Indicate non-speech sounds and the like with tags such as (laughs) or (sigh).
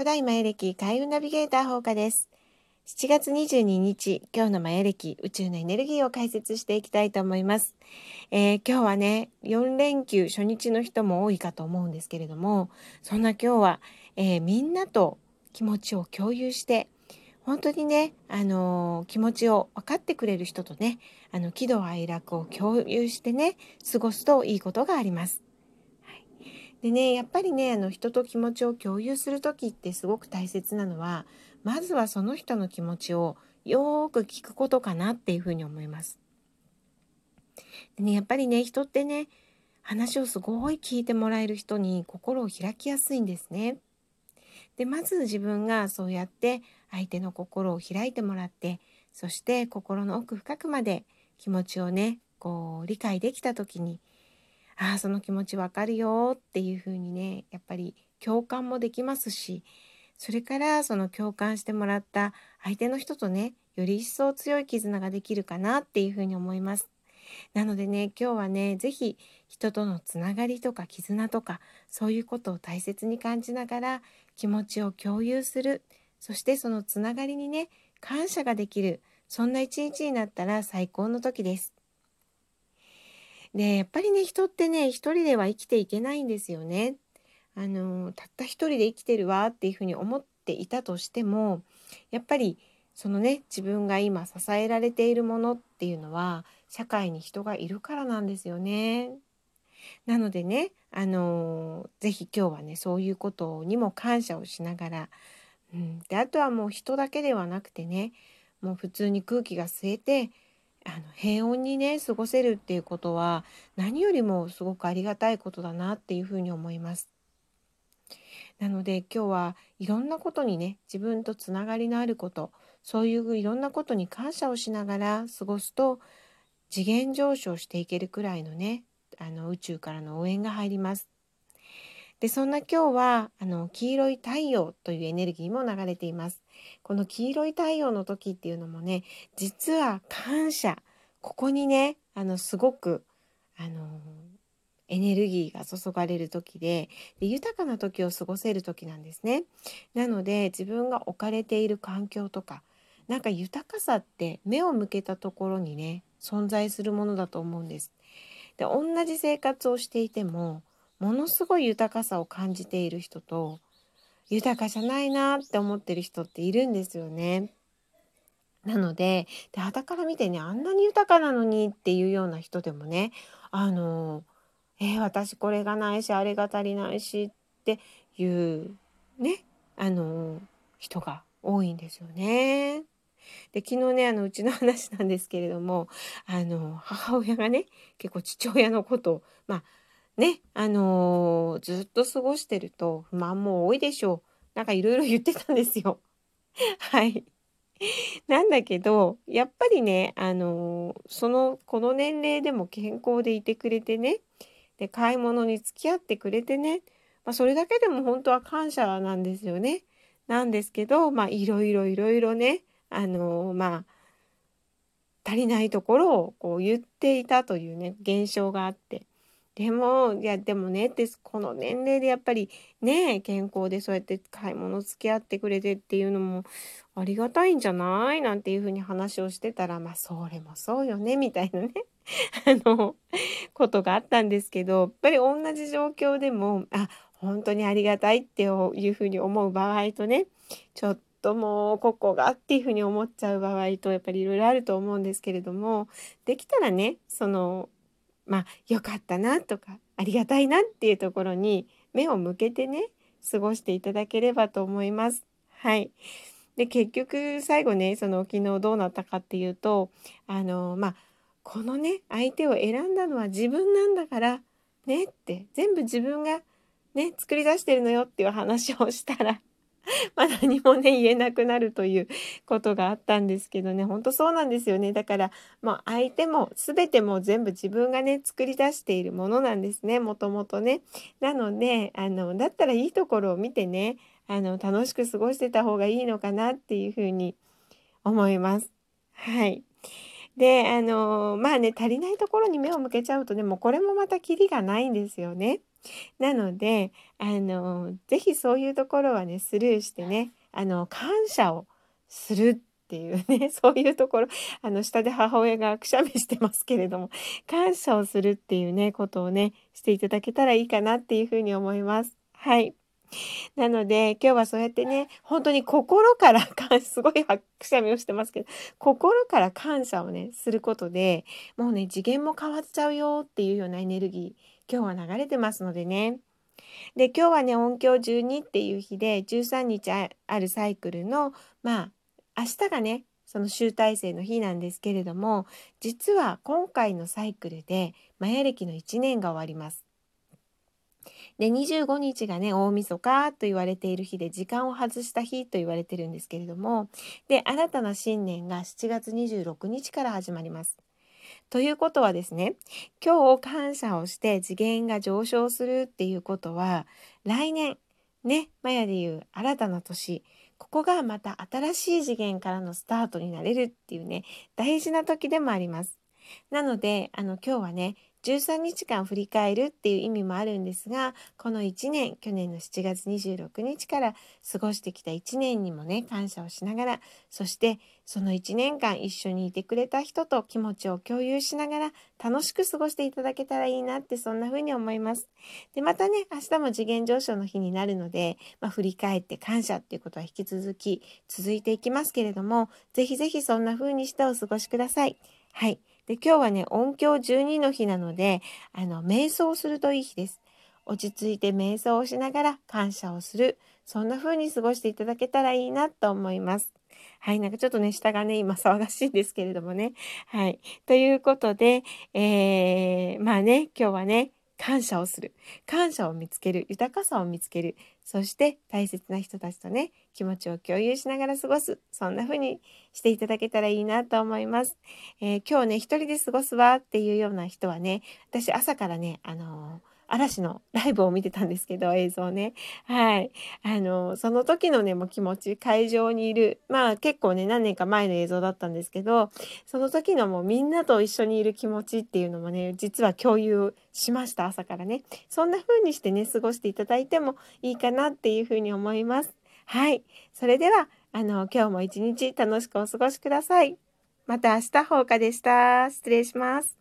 古代マヤ暦開運ナビゲーター放課です。7月22日、今日のマヤ暦宇宙のエネルギーを解説していきたいと思います。えー、今日はね、4連休初日の人も多いかと思うんですけれども、そんな今日は、えー、みんなと気持ちを共有して、本当にね、あのー、気持ちを分かってくれる人とね、あの喜怒哀楽を共有してね、過ごすといいことがあります。でねやっぱりねあの人と気持ちを共有する時ってすごく大切なのはまずはその人の気持ちをよーく聞くことかなっていうふうに思います。でねやっぱりね人ってね話をすごい聞いてもらえる人に心を開きやすいんですね。でまず自分がそうやって相手の心を開いてもらってそして心の奥深くまで気持ちをねこう理解できた時にああその気持ちわかるよっていう風にねやっぱり共感もできますしそれからその共感してもらった相手の人とねより一層強い絆ができるかなっていう風に思います。なのでね今日はね是非人とのつながりとか絆とかそういうことを大切に感じながら気持ちを共有するそしてそのつながりにね感謝ができるそんな一日になったら最高の時です。でやっぱりね人ってね一人では生きていけないんですよね。あのたった一人で生きてるわっていうふうに思っていたとしてもやっぱりそのね自分が今支えられているものっていうのは社会に人がいるからなんですよね。なのでねあの是非今日はねそういうことにも感謝をしながら、うん、であとはもう人だけではなくてねもう普通に空気が吸えてあの平穏にね過ごせるっていうことは何よりもすごくありがたいことだなっていうふうに思います。なので今日はいろんなことにね自分とつながりのあることそういういろんなことに感謝をしながら過ごすと次元上昇していけるくらいのねあの宇宙からの応援が入ります。でそんな今日はあの黄色い太陽というエネルギーも流れています。この黄色い太陽の時っていうのもね実は感謝ここにねあのすごくあのエネルギーが注がれる時でで豊かな時を過ごせる時なんですね。なので自分が置かれている環境とかなんか豊かさって目を向けたところにね存在するものだと思うんです。で同じ生活をしていてもものすごい豊かさを感じている人と豊かじゃないなって思ってる人っているんですよね。なのでで傍から見てねあんなに豊かなのにっていうような人でもねあのえー、私これがないしあれが足りないしっていうねあの人が多いんですよね。で昨日ねあのうちの話なんですけれどもあの母親がね結構父親のことをまあね、あのー、ずっと過ごしてると不満も多いでしょう。なんかいろいろ言ってたんですよ。(laughs) はい。なんだけど、やっぱりね、あのー、その、この年齢でも健康でいてくれてね、で、買い物に付き合ってくれてね、まあ、それだけでも本当は感謝なんですよね。なんですけど、まあ、いろいろいろいろね、あのー、まあ、足りないところをこう言っていたというね、現象があって。でもいやでもねってこの年齢でやっぱりね健康でそうやって買い物付き合ってくれてっていうのもありがたいんじゃない？なんていうふうに話をしてたらまあそれもそうよねみたいなね。(laughs) あのことがあったんですけどやっぱり同じ状況でもあ本当にありがたいっていうふうに思う場合とねちょっともうここがっていうふうに思っちゃう場合とやっぱりいろいろあると思うんですけれどもできたらねそのまあ良かったなとかありがたいなっていうところに目を向けてね過ごしていただければと思います。はい。で結局最後ねその昨日どうなったかっていうとあのまあこのね相手を選んだのは自分なんだからねって全部自分がね作り出してるのよっていう話をしたら (laughs) まあ何もね言えなくなるということがあったんですけどね本当そうなんですよねだからまあ相手も全ても全部自分がね作り出しているものなんですねもともとね。なのであのだったらいいところを見てねあの楽しく過ごしてた方がいいのかなっていうふうに思います。はい。で、あのまあね、足りないところに目を向けちゃうとね、もうこれもまたキリがないんですよね。なので、あの是非そういうところはね、スルーしてね、あの、感謝をするっていうね、(laughs) そういうところ、あの、下で母親がくしゃみしてますけれども、感謝をするっていうね、ことをね、していただけたらいいかなっていうふうに思います。はい。なので、今日はそうやってね、本当に心からすごいくしゃみをしてますけど、心から感謝をね、することで、もうね、次元も変わっちゃうよっていうようなエネルギー、今日は流れてますのでね。で、今日はね、音響12っていう日で、13日あるサイクルの、まあ、明日がね、その集大成の日なんですけれども、実は今回のサイクルで、マヤ歴の1年が終わります。で25日がね大晦日と言われている日で時間を外した日と言われてるんですけれどもで新たな新年が7月26日から始まります。ということはですね今日感謝をして次元が上昇するっていうことは来年ねマヤでいう新たな年ここがまた新しい次元からのスタートになれるっていうね大事な時でもあります。なのであの今日はね13日間振り返るっていう意味もあるんですがこの1年去年の7月26日から過ごしてきた1年にもね感謝をしながらそしてその1年間一緒にいてくれた人と気持ちを共有しながら楽しく過ごしていただけたらいいなってそんな風に思います。でまたね明日も次元上昇の日になるので、まあ、振り返って感謝っていうことは引き続き続いていきますけれども是非是非そんな風にしてお過ごしください。はいで、今日はね、音響12の日なので、あの、瞑想するといい日です。落ち着いて瞑想をしながら感謝をする。そんな風に過ごしていただけたらいいなと思います。はい、なんかちょっとね、下がね、今騒がしいんですけれどもね。はい。ということで、えー、まあね、今日はね、感謝をする。感謝を見つける。豊かさを見つける。そして大切な人たちとね、気持ちを共有しながら過ごす。そんな風にしていただけたらいいなと思います。えー、今日ね、一人で過ごすわっていうような人はね、私朝からね、あのー嵐のライブを見てたんですけど、(laughs) 映像ね。はい。あの、その時のね、もう気持ち、会場にいる、まあ結構ね、何年か前の映像だったんですけど、その時のもうみんなと一緒にいる気持ちっていうのもね、実は共有しました、朝からね。そんな風にしてね、過ごしていただいてもいいかなっていう風に思います。はい。それでは、あの、今日も一日楽しくお過ごしください。また明日、放課でした。失礼します。